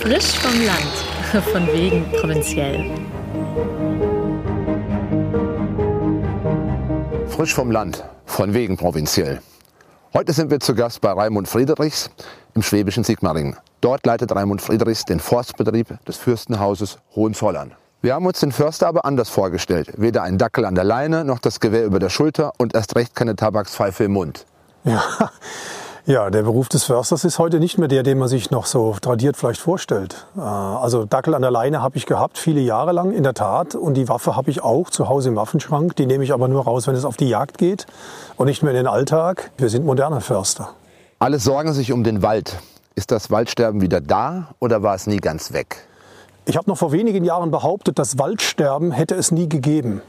Frisch vom Land, von wegen provinziell. Frisch vom Land, von wegen provinziell. Heute sind wir zu Gast bei Raimund Friedrichs im schwäbischen Sigmaringen. Dort leitet Raimund Friedrichs den Forstbetrieb des Fürstenhauses Hohenzollern. Wir haben uns den Förster aber anders vorgestellt. Weder ein Dackel an der Leine, noch das Gewehr über der Schulter und erst recht keine Tabakspfeife im Mund. Ja, ja, der Beruf des Försters ist heute nicht mehr der, den man sich noch so tradiert vielleicht vorstellt. Äh, also Dackel an der Leine habe ich gehabt, viele Jahre lang, in der Tat. Und die Waffe habe ich auch zu Hause im Waffenschrank. Die nehme ich aber nur raus, wenn es auf die Jagd geht und nicht mehr in den Alltag. Wir sind moderne Förster. Alle sorgen sich um den Wald. Ist das Waldsterben wieder da oder war es nie ganz weg? Ich habe noch vor wenigen Jahren behauptet, das Waldsterben hätte es nie gegeben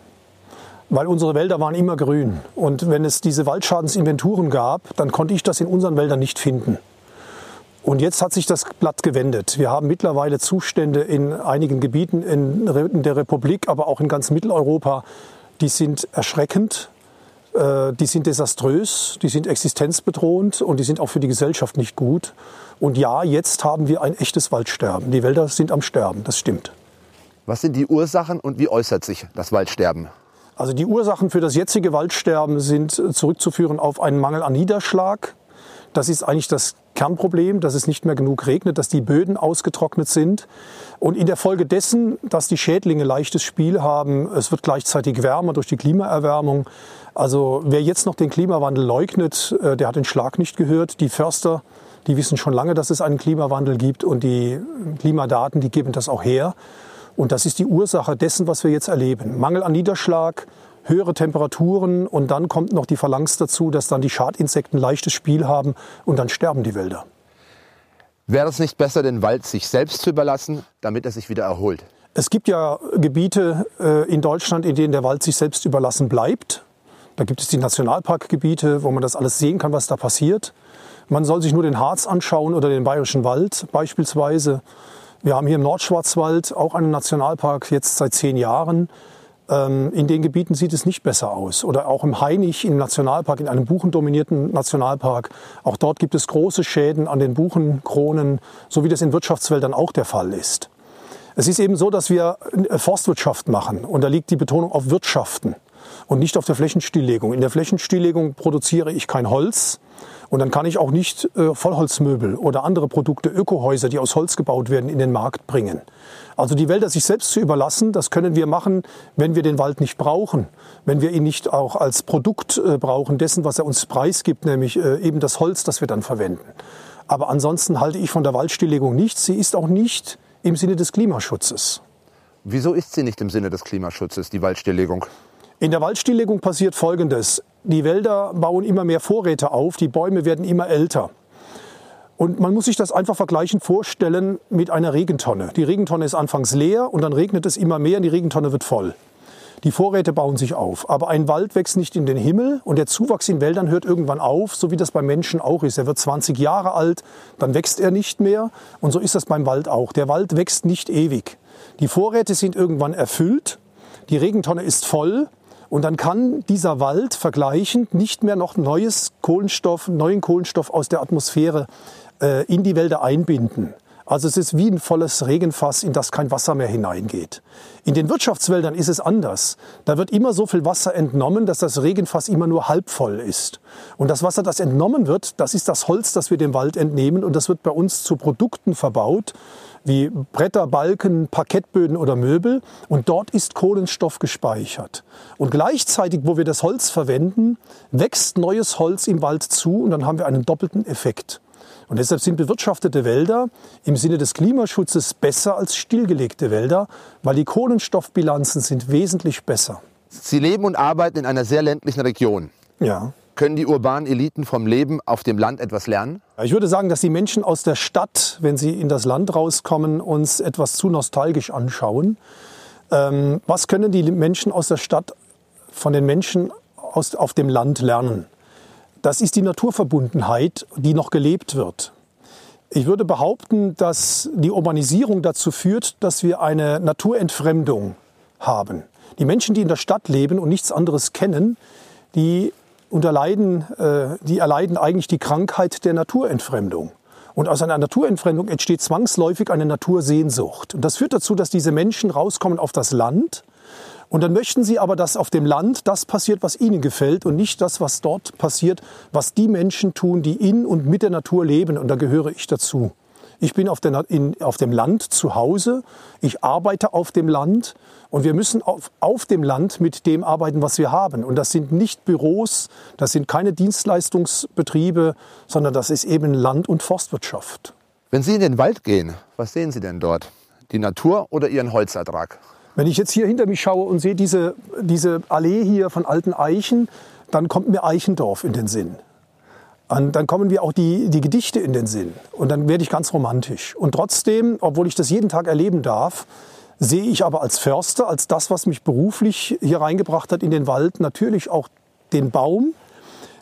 weil unsere Wälder waren immer grün. Und wenn es diese Waldschadensinventuren gab, dann konnte ich das in unseren Wäldern nicht finden. Und jetzt hat sich das Blatt gewendet. Wir haben mittlerweile Zustände in einigen Gebieten in der Republik, aber auch in ganz Mitteleuropa, die sind erschreckend, äh, die sind desaströs, die sind existenzbedrohend und die sind auch für die Gesellschaft nicht gut. Und ja, jetzt haben wir ein echtes Waldsterben. Die Wälder sind am Sterben, das stimmt. Was sind die Ursachen und wie äußert sich das Waldsterben? Also die Ursachen für das jetzige Waldsterben sind äh, zurückzuführen auf einen Mangel an Niederschlag. Das ist eigentlich das Kernproblem, dass es nicht mehr genug regnet, dass die Böden ausgetrocknet sind. Und in der Folge dessen, dass die Schädlinge leichtes Spiel haben, es wird gleichzeitig wärmer durch die Klimaerwärmung. Also wer jetzt noch den Klimawandel leugnet, äh, der hat den Schlag nicht gehört. Die Förster, die wissen schon lange, dass es einen Klimawandel gibt und die Klimadaten, die geben das auch her. Und das ist die Ursache dessen, was wir jetzt erleben. Mangel an Niederschlag, höhere Temperaturen und dann kommt noch die Phalanx dazu, dass dann die Schadinsekten leichtes Spiel haben und dann sterben die Wälder. Wäre es nicht besser, den Wald sich selbst zu überlassen, damit er sich wieder erholt? Es gibt ja Gebiete äh, in Deutschland, in denen der Wald sich selbst überlassen bleibt. Da gibt es die Nationalparkgebiete, wo man das alles sehen kann, was da passiert. Man soll sich nur den Harz anschauen oder den Bayerischen Wald beispielsweise. Wir haben hier im Nordschwarzwald auch einen Nationalpark jetzt seit zehn Jahren. Ähm, in den Gebieten sieht es nicht besser aus. Oder auch im Hainich im Nationalpark, in einem buchendominierten Nationalpark. Auch dort gibt es große Schäden an den Buchenkronen, so wie das in Wirtschaftswäldern auch der Fall ist. Es ist eben so, dass wir äh, Forstwirtschaft machen und da liegt die Betonung auf Wirtschaften und nicht auf der Flächenstilllegung. In der Flächenstilllegung produziere ich kein Holz, und dann kann ich auch nicht äh, Vollholzmöbel oder andere Produkte, Ökohäuser, die aus Holz gebaut werden, in den Markt bringen. Also die Wälder sich selbst zu überlassen, das können wir machen, wenn wir den Wald nicht brauchen, wenn wir ihn nicht auch als Produkt äh, brauchen dessen, was er uns preisgibt, nämlich äh, eben das Holz, das wir dann verwenden. Aber ansonsten halte ich von der Waldstilllegung nichts. Sie ist auch nicht im Sinne des Klimaschutzes. Wieso ist sie nicht im Sinne des Klimaschutzes, die Waldstilllegung? In der Waldstilllegung passiert Folgendes. Die Wälder bauen immer mehr Vorräte auf, die Bäume werden immer älter. Und man muss sich das einfach vergleichend vorstellen mit einer Regentonne. Die Regentonne ist anfangs leer und dann regnet es immer mehr und die Regentonne wird voll. Die Vorräte bauen sich auf. Aber ein Wald wächst nicht in den Himmel und der Zuwachs in Wäldern hört irgendwann auf, so wie das beim Menschen auch ist. Er wird 20 Jahre alt, dann wächst er nicht mehr und so ist das beim Wald auch. Der Wald wächst nicht ewig. Die Vorräte sind irgendwann erfüllt, die Regentonne ist voll und dann kann dieser Wald vergleichend nicht mehr noch neues Kohlenstoff, neuen Kohlenstoff aus der Atmosphäre äh, in die Wälder einbinden. Also es ist wie ein volles Regenfass, in das kein Wasser mehr hineingeht. In den Wirtschaftswäldern ist es anders. Da wird immer so viel Wasser entnommen, dass das Regenfass immer nur halb voll ist. Und das Wasser, das entnommen wird, das ist das Holz, das wir dem Wald entnehmen und das wird bei uns zu Produkten verbaut, wie Bretter, Balken, Parkettböden oder Möbel. Und dort ist Kohlenstoff gespeichert. Und gleichzeitig, wo wir das Holz verwenden, wächst neues Holz im Wald zu und dann haben wir einen doppelten Effekt. Und deshalb sind bewirtschaftete Wälder im Sinne des Klimaschutzes besser als stillgelegte Wälder, weil die Kohlenstoffbilanzen sind wesentlich besser. Sie leben und arbeiten in einer sehr ländlichen Region. Ja. Können die urbanen Eliten vom Leben auf dem Land etwas lernen? Ich würde sagen, dass die Menschen aus der Stadt, wenn sie in das Land rauskommen, uns etwas zu nostalgisch anschauen. Ähm, was können die Menschen aus der Stadt von den Menschen aus, auf dem Land lernen? Das ist die Naturverbundenheit, die noch gelebt wird. Ich würde behaupten, dass die Urbanisierung dazu führt, dass wir eine Naturentfremdung haben. Die Menschen, die in der Stadt leben und nichts anderes kennen, die unterleiden, äh, die erleiden eigentlich die Krankheit der Naturentfremdung. Und aus einer Naturentfremdung entsteht zwangsläufig eine Natursehnsucht. Und das führt dazu, dass diese Menschen rauskommen auf das Land. Und dann möchten sie aber, dass auf dem Land das passiert, was ihnen gefällt und nicht das, was dort passiert, was die Menschen tun, die in und mit der Natur leben. Und da gehöre ich dazu. Ich bin auf, der, in, auf dem Land zu Hause, ich arbeite auf dem Land und wir müssen auf, auf dem Land mit dem arbeiten, was wir haben. Und das sind nicht Büros, das sind keine Dienstleistungsbetriebe, sondern das ist eben Land- und Forstwirtschaft. Wenn Sie in den Wald gehen, was sehen Sie denn dort? Die Natur oder Ihren Holzertrag? Wenn ich jetzt hier hinter mich schaue und sehe diese, diese Allee hier von alten Eichen, dann kommt mir Eichendorf in den Sinn. Und dann kommen mir auch die, die Gedichte in den Sinn. Und dann werde ich ganz romantisch. Und trotzdem, obwohl ich das jeden Tag erleben darf, sehe ich aber als Förster, als das, was mich beruflich hier reingebracht hat in den Wald, natürlich auch den Baum,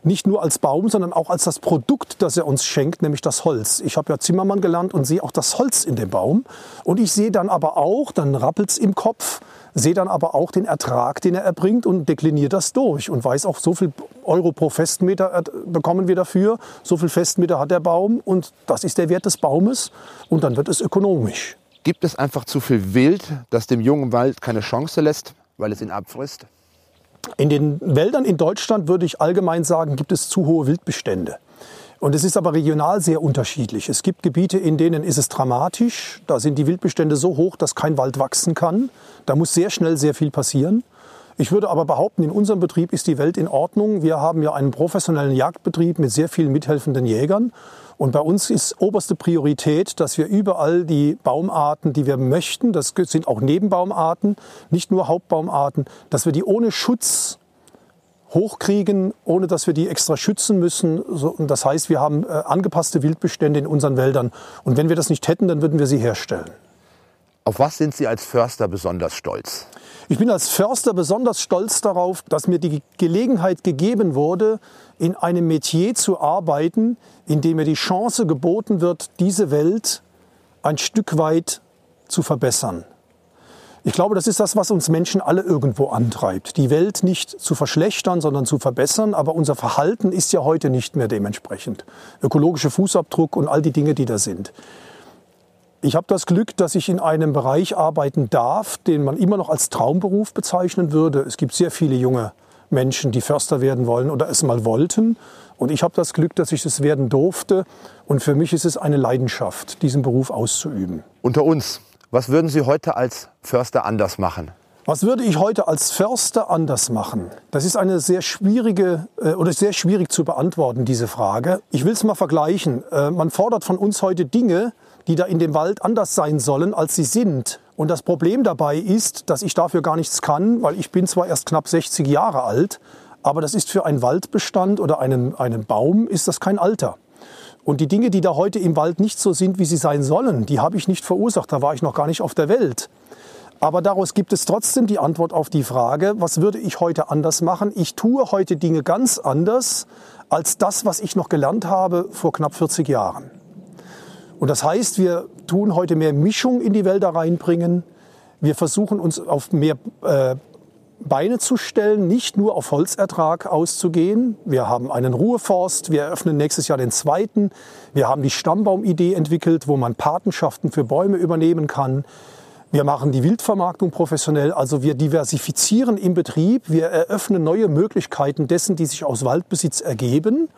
nicht nur als Baum, sondern auch als das Produkt, das er uns schenkt, nämlich das Holz. Ich habe ja Zimmermann gelernt und sehe auch das Holz in dem Baum. Und ich sehe dann aber auch, dann rappelt's im Kopf, sehe dann aber auch den Ertrag, den er erbringt und dekliniere das durch und weiß auch, so viel Euro pro Festmeter bekommen wir dafür, so viel Festmeter hat der Baum und das ist der Wert des Baumes und dann wird es ökonomisch. Gibt es einfach zu viel Wild, das dem jungen Wald keine Chance lässt, weil es ihn abfrisst? In den Wäldern in Deutschland würde ich allgemein sagen, gibt es zu hohe Wildbestände. Und es ist aber regional sehr unterschiedlich. Es gibt Gebiete, in denen ist es dramatisch. Da sind die Wildbestände so hoch, dass kein Wald wachsen kann. Da muss sehr schnell sehr viel passieren. Ich würde aber behaupten, in unserem Betrieb ist die Welt in Ordnung. Wir haben ja einen professionellen Jagdbetrieb mit sehr vielen mithelfenden Jägern. Und bei uns ist oberste Priorität, dass wir überall die Baumarten, die wir möchten, das sind auch Nebenbaumarten, nicht nur Hauptbaumarten, dass wir die ohne Schutz hochkriegen, ohne dass wir die extra schützen müssen. Das heißt, wir haben äh, angepasste Wildbestände in unseren Wäldern. Und wenn wir das nicht hätten, dann würden wir sie herstellen. Auf was sind Sie als Förster besonders stolz? Ich bin als Förster besonders stolz darauf, dass mir die Gelegenheit gegeben wurde, in einem Metier zu arbeiten, in dem mir die Chance geboten wird, diese Welt ein Stück weit zu verbessern. Ich glaube, das ist das, was uns Menschen alle irgendwo antreibt. Die Welt nicht zu verschlechtern, sondern zu verbessern. Aber unser Verhalten ist ja heute nicht mehr dementsprechend. Ökologischer Fußabdruck und all die Dinge, die da sind. Ich habe das Glück, dass ich in einem Bereich arbeiten darf, den man immer noch als Traumberuf bezeichnen würde. Es gibt sehr viele junge Menschen, die Förster werden wollen oder es mal wollten. Und ich habe das Glück, dass ich es werden durfte. Und für mich ist es eine Leidenschaft, diesen Beruf auszuüben. Unter uns, was würden Sie heute als Förster anders machen? Was würde ich heute als Förster anders machen? Das ist eine sehr schwierige äh, oder sehr schwierig zu beantworten, diese Frage. Ich will es mal vergleichen. Äh, man fordert von uns heute Dinge, die da in dem Wald anders sein sollen, als sie sind. Und das Problem dabei ist, dass ich dafür gar nichts kann, weil ich bin zwar erst knapp 60 Jahre alt, aber das ist für einen Waldbestand oder einen, einen Baum ist das kein Alter. Und die Dinge, die da heute im Wald nicht so sind, wie sie sein sollen, die habe ich nicht verursacht. Da war ich noch gar nicht auf der Welt. Aber daraus gibt es trotzdem die Antwort auf die Frage, was würde ich heute anders machen? Ich tue heute Dinge ganz anders als das, was ich noch gelernt habe vor knapp 40 Jahren. Und das heißt, wir tun heute mehr Mischung in die Wälder reinbringen. Wir versuchen uns auf mehr äh, Beine zu stellen, nicht nur auf Holzertrag auszugehen. Wir haben einen Ruheforst, wir eröffnen nächstes Jahr den zweiten. Wir haben die Stammbaumidee entwickelt, wo man Patenschaften für Bäume übernehmen kann. Wir machen die Wildvermarktung professionell, also wir diversifizieren im Betrieb, wir eröffnen neue Möglichkeiten dessen, die sich aus Waldbesitz ergeben.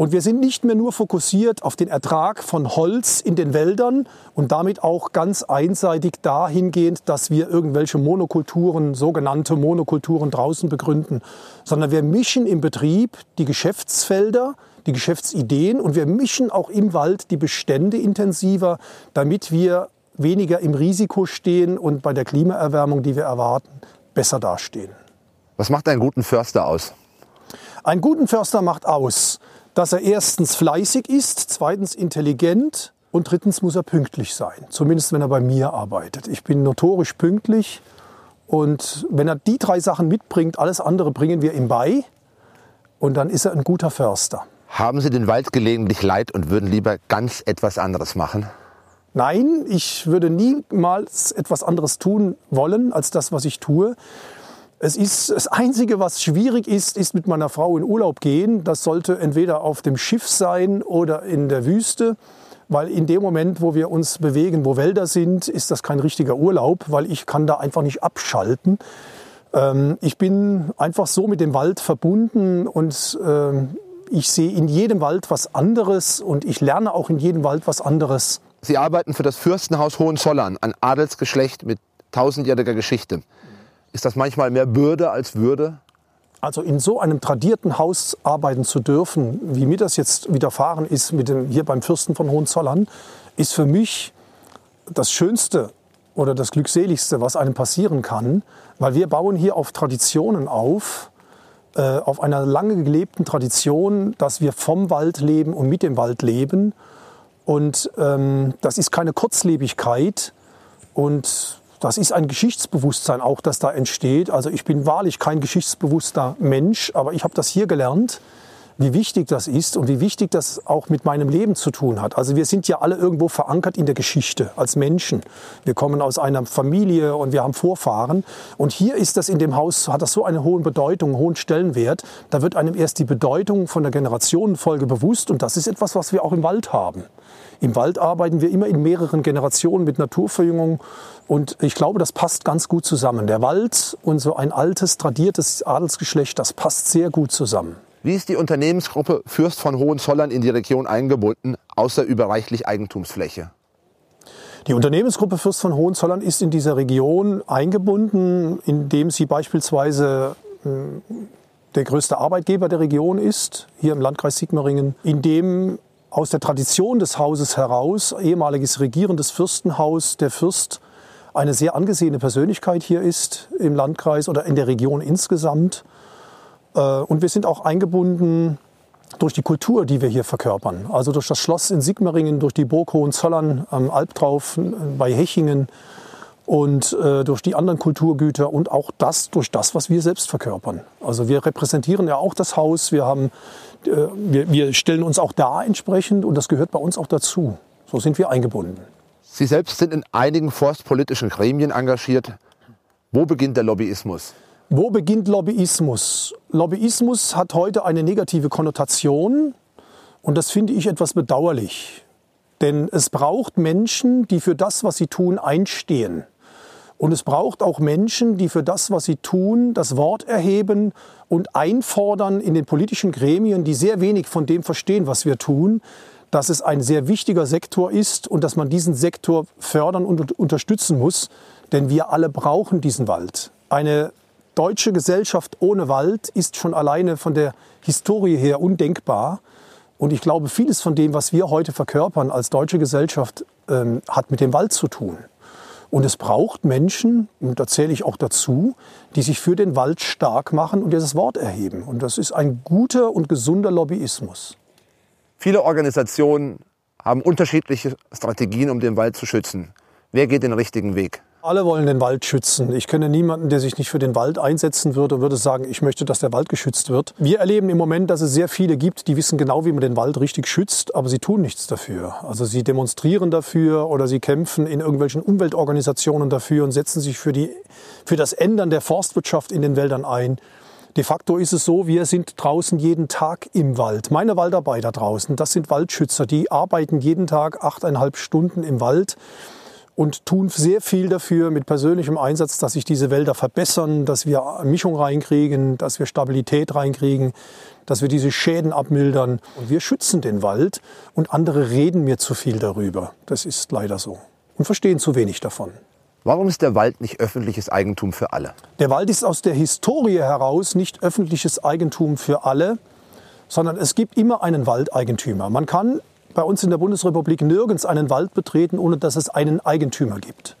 Und wir sind nicht mehr nur fokussiert auf den Ertrag von Holz in den Wäldern und damit auch ganz einseitig dahingehend, dass wir irgendwelche Monokulturen, sogenannte Monokulturen draußen begründen, sondern wir mischen im Betrieb die Geschäftsfelder, die Geschäftsideen und wir mischen auch im Wald die Bestände intensiver, damit wir weniger im Risiko stehen und bei der Klimaerwärmung, die wir erwarten, besser dastehen. Was macht einen guten Förster aus? Einen guten Förster macht aus, dass er erstens fleißig ist, zweitens intelligent und drittens muss er pünktlich sein. Zumindest wenn er bei mir arbeitet. Ich bin notorisch pünktlich und wenn er die drei Sachen mitbringt, alles andere bringen wir ihm bei und dann ist er ein guter Förster. Haben Sie den Wald gelegentlich leid und würden lieber ganz etwas anderes machen? Nein, ich würde niemals etwas anderes tun wollen als das, was ich tue. Es ist das Einzige, was schwierig ist, ist mit meiner Frau in Urlaub gehen. Das sollte entweder auf dem Schiff sein oder in der Wüste, weil in dem Moment, wo wir uns bewegen, wo Wälder sind, ist das kein richtiger Urlaub, weil ich kann da einfach nicht abschalten. Ähm, ich bin einfach so mit dem Wald verbunden und ähm, ich sehe in jedem Wald was anderes und ich lerne auch in jedem Wald was anderes. Sie arbeiten für das Fürstenhaus Hohenzollern, ein Adelsgeschlecht mit tausendjähriger Geschichte. Ist das manchmal mehr Bürde als Würde? Also in so einem tradierten Haus arbeiten zu dürfen, wie mir das jetzt widerfahren ist mit dem, hier beim Fürsten von Hohenzollern, ist für mich das Schönste oder das Glückseligste, was einem passieren kann, weil wir bauen hier auf Traditionen auf, äh, auf einer lange gelebten Tradition, dass wir vom Wald leben und mit dem Wald leben. Und ähm, das ist keine Kurzlebigkeit und das ist ein Geschichtsbewusstsein auch, das da entsteht. Also ich bin wahrlich kein geschichtsbewusster Mensch, aber ich habe das hier gelernt, wie wichtig das ist und wie wichtig das auch mit meinem Leben zu tun hat. Also wir sind ja alle irgendwo verankert in der Geschichte als Menschen. Wir kommen aus einer Familie und wir haben Vorfahren. Und hier ist das in dem Haus, hat das so eine hohe Bedeutung, hohen Stellenwert. Da wird einem erst die Bedeutung von der Generationenfolge bewusst und das ist etwas, was wir auch im Wald haben. Im Wald arbeiten wir immer in mehreren Generationen mit Naturverjüngung. Und ich glaube, das passt ganz gut zusammen. Der Wald und so ein altes, tradiertes Adelsgeschlecht, das passt sehr gut zusammen. Wie ist die Unternehmensgruppe Fürst von Hohenzollern in die Region eingebunden, außer über reichlich Eigentumsfläche? Die Unternehmensgruppe Fürst von Hohenzollern ist in dieser Region eingebunden, indem sie beispielsweise äh, der größte Arbeitgeber der Region ist, hier im Landkreis Sigmaringen, indem aus der Tradition des Hauses heraus, ehemaliges regierendes Fürstenhaus, der Fürst eine sehr angesehene Persönlichkeit hier ist im Landkreis oder in der Region insgesamt. Äh, und wir sind auch eingebunden durch die Kultur, die wir hier verkörpern. Also durch das Schloss in Sigmaringen, durch die Burg Hohenzollern am Albtrauf bei Hechingen und äh, durch die anderen Kulturgüter und auch das durch das, was wir selbst verkörpern. Also wir repräsentieren ja auch das Haus, wir, haben, äh, wir, wir stellen uns auch da entsprechend und das gehört bei uns auch dazu. So sind wir eingebunden. Sie selbst sind in einigen forstpolitischen Gremien engagiert. Wo beginnt der Lobbyismus? Wo beginnt Lobbyismus? Lobbyismus hat heute eine negative Konnotation und das finde ich etwas bedauerlich. Denn es braucht Menschen, die für das, was sie tun, einstehen. Und es braucht auch Menschen, die für das, was sie tun, das Wort erheben und einfordern in den politischen Gremien, die sehr wenig von dem verstehen, was wir tun, dass es ein sehr wichtiger Sektor ist und dass man diesen Sektor fördern und unterstützen muss. Denn wir alle brauchen diesen Wald. Eine deutsche Gesellschaft ohne Wald ist schon alleine von der Historie her undenkbar. Und ich glaube, vieles von dem, was wir heute verkörpern als deutsche Gesellschaft, ähm, hat mit dem Wald zu tun. Und es braucht Menschen, und da zähle ich auch dazu, die sich für den Wald stark machen und dieses Wort erheben. Und das ist ein guter und gesunder Lobbyismus. Viele Organisationen haben unterschiedliche Strategien, um den Wald zu schützen. Wer geht den richtigen Weg? Alle wollen den Wald schützen. Ich kenne niemanden, der sich nicht für den Wald einsetzen würde und würde sagen, ich möchte, dass der Wald geschützt wird. Wir erleben im Moment, dass es sehr viele gibt, die wissen genau, wie man den Wald richtig schützt, aber sie tun nichts dafür. Also sie demonstrieren dafür oder sie kämpfen in irgendwelchen Umweltorganisationen dafür und setzen sich für, die, für das Ändern der Forstwirtschaft in den Wäldern ein. De facto ist es so, wir sind draußen jeden Tag im Wald. Meine Waldarbeiter draußen, das sind Waldschützer, die arbeiten jeden Tag achteinhalb Stunden im Wald und tun sehr viel dafür mit persönlichem Einsatz, dass sich diese Wälder verbessern, dass wir Mischung reinkriegen, dass wir Stabilität reinkriegen, dass wir diese Schäden abmildern. Und wir schützen den Wald und andere reden mir zu viel darüber. Das ist leider so und verstehen zu wenig davon. Warum ist der Wald nicht öffentliches Eigentum für alle? Der Wald ist aus der Historie heraus nicht öffentliches Eigentum für alle, sondern es gibt immer einen Waldeigentümer. Man kann bei uns in der Bundesrepublik nirgends einen Wald betreten, ohne dass es einen Eigentümer gibt.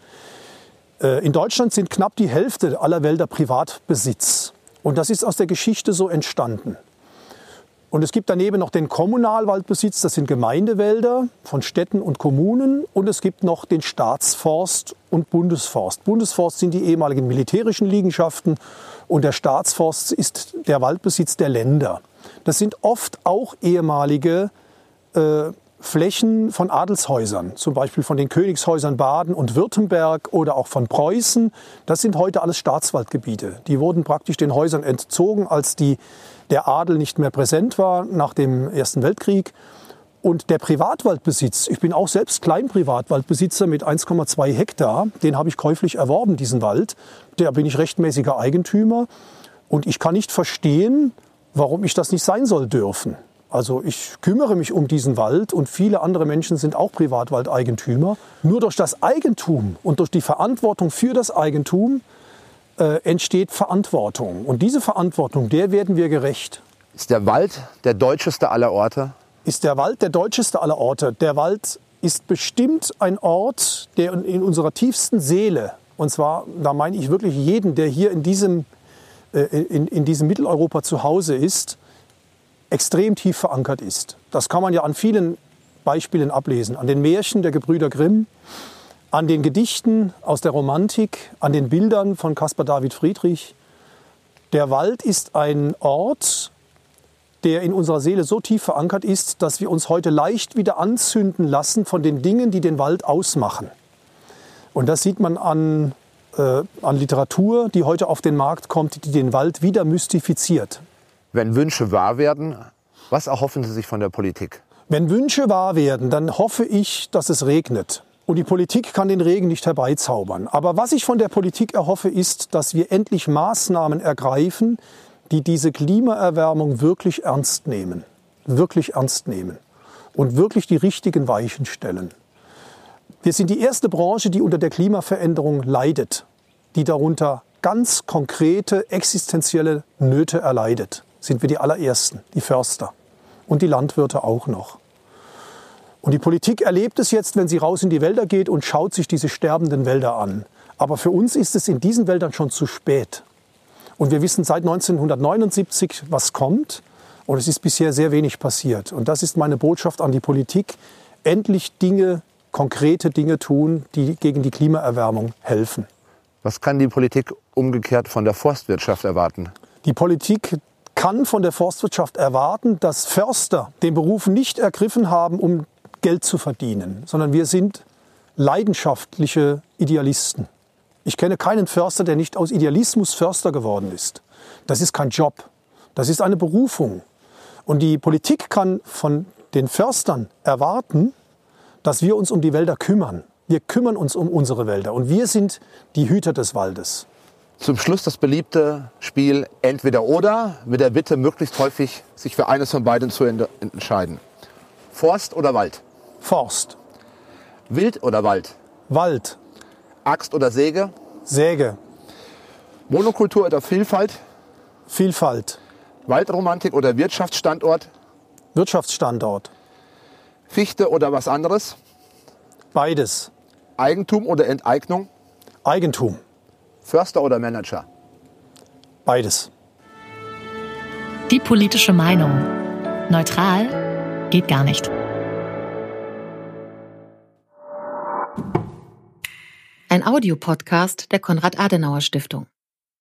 Äh, in Deutschland sind knapp die Hälfte aller Wälder Privatbesitz. Und das ist aus der Geschichte so entstanden. Und es gibt daneben noch den Kommunalwaldbesitz, das sind Gemeindewälder von Städten und Kommunen. Und es gibt noch den Staatsforst und Bundesforst. Bundesforst sind die ehemaligen militärischen Liegenschaften und der Staatsforst ist der Waldbesitz der Länder. Das sind oft auch ehemalige äh, Flächen von Adelshäusern, zum Beispiel von den Königshäusern Baden und Württemberg oder auch von Preußen. Das sind heute alles Staatswaldgebiete. Die wurden praktisch den Häusern entzogen, als die, der Adel nicht mehr präsent war nach dem Ersten Weltkrieg. Und der Privatwaldbesitz, ich bin auch selbst Kleinprivatwaldbesitzer mit 1,2 Hektar, den habe ich käuflich erworben, diesen Wald. Da bin ich rechtmäßiger Eigentümer. Und ich kann nicht verstehen, warum ich das nicht sein soll dürfen. Also ich kümmere mich um diesen Wald und viele andere Menschen sind auch Privatwaldeigentümer. Nur durch das Eigentum und durch die Verantwortung für das Eigentum äh, entsteht Verantwortung. Und diese Verantwortung, der werden wir gerecht. Ist der Wald der deutscheste aller Orte? Ist der Wald der deutscheste aller Orte? Der Wald ist bestimmt ein Ort, der in unserer tiefsten Seele, und zwar, da meine ich wirklich jeden, der hier in diesem, äh, in, in diesem Mitteleuropa zu Hause ist, extrem tief verankert ist. Das kann man ja an vielen Beispielen ablesen. An den Märchen der Gebrüder Grimm, an den Gedichten aus der Romantik, an den Bildern von Caspar David Friedrich. Der Wald ist ein Ort, der in unserer Seele so tief verankert ist, dass wir uns heute leicht wieder anzünden lassen von den Dingen, die den Wald ausmachen. Und das sieht man an, äh, an Literatur, die heute auf den Markt kommt, die den Wald wieder mystifiziert. Wenn Wünsche wahr werden, was erhoffen Sie sich von der Politik? Wenn Wünsche wahr werden, dann hoffe ich, dass es regnet. Und die Politik kann den Regen nicht herbeizaubern. Aber was ich von der Politik erhoffe, ist, dass wir endlich Maßnahmen ergreifen, die diese Klimaerwärmung wirklich ernst nehmen. Wirklich ernst nehmen. Und wirklich die richtigen Weichen stellen. Wir sind die erste Branche, die unter der Klimaveränderung leidet, die darunter ganz konkrete existenzielle Nöte erleidet sind wir die allerersten, die Förster und die Landwirte auch noch. Und die Politik erlebt es jetzt, wenn sie raus in die Wälder geht und schaut sich diese sterbenden Wälder an. Aber für uns ist es in diesen Wäldern schon zu spät. Und wir wissen seit 1979, was kommt. Und es ist bisher sehr wenig passiert. Und das ist meine Botschaft an die Politik. Endlich Dinge, konkrete Dinge tun, die gegen die Klimaerwärmung helfen. Was kann die Politik umgekehrt von der Forstwirtschaft erwarten? Die Politik kann von der Forstwirtschaft erwarten, dass Förster den Beruf nicht ergriffen haben, um Geld zu verdienen, sondern wir sind leidenschaftliche Idealisten. Ich kenne keinen Förster, der nicht aus Idealismus Förster geworden ist. Das ist kein Job, das ist eine Berufung. Und die Politik kann von den Förstern erwarten, dass wir uns um die Wälder kümmern. Wir kümmern uns um unsere Wälder und wir sind die Hüter des Waldes. Zum Schluss das beliebte Spiel Entweder oder mit der Bitte, möglichst häufig sich für eines von beiden zu entscheiden. Forst oder Wald? Forst. Wild oder Wald? Wald. Axt oder Säge? Säge. Monokultur oder Vielfalt? Vielfalt. Waldromantik oder Wirtschaftsstandort? Wirtschaftsstandort. Fichte oder was anderes? Beides. Eigentum oder Enteignung? Eigentum. Förster oder Manager? Beides. Die politische Meinung. Neutral geht gar nicht. Ein Audiopodcast der Konrad-Adenauer-Stiftung.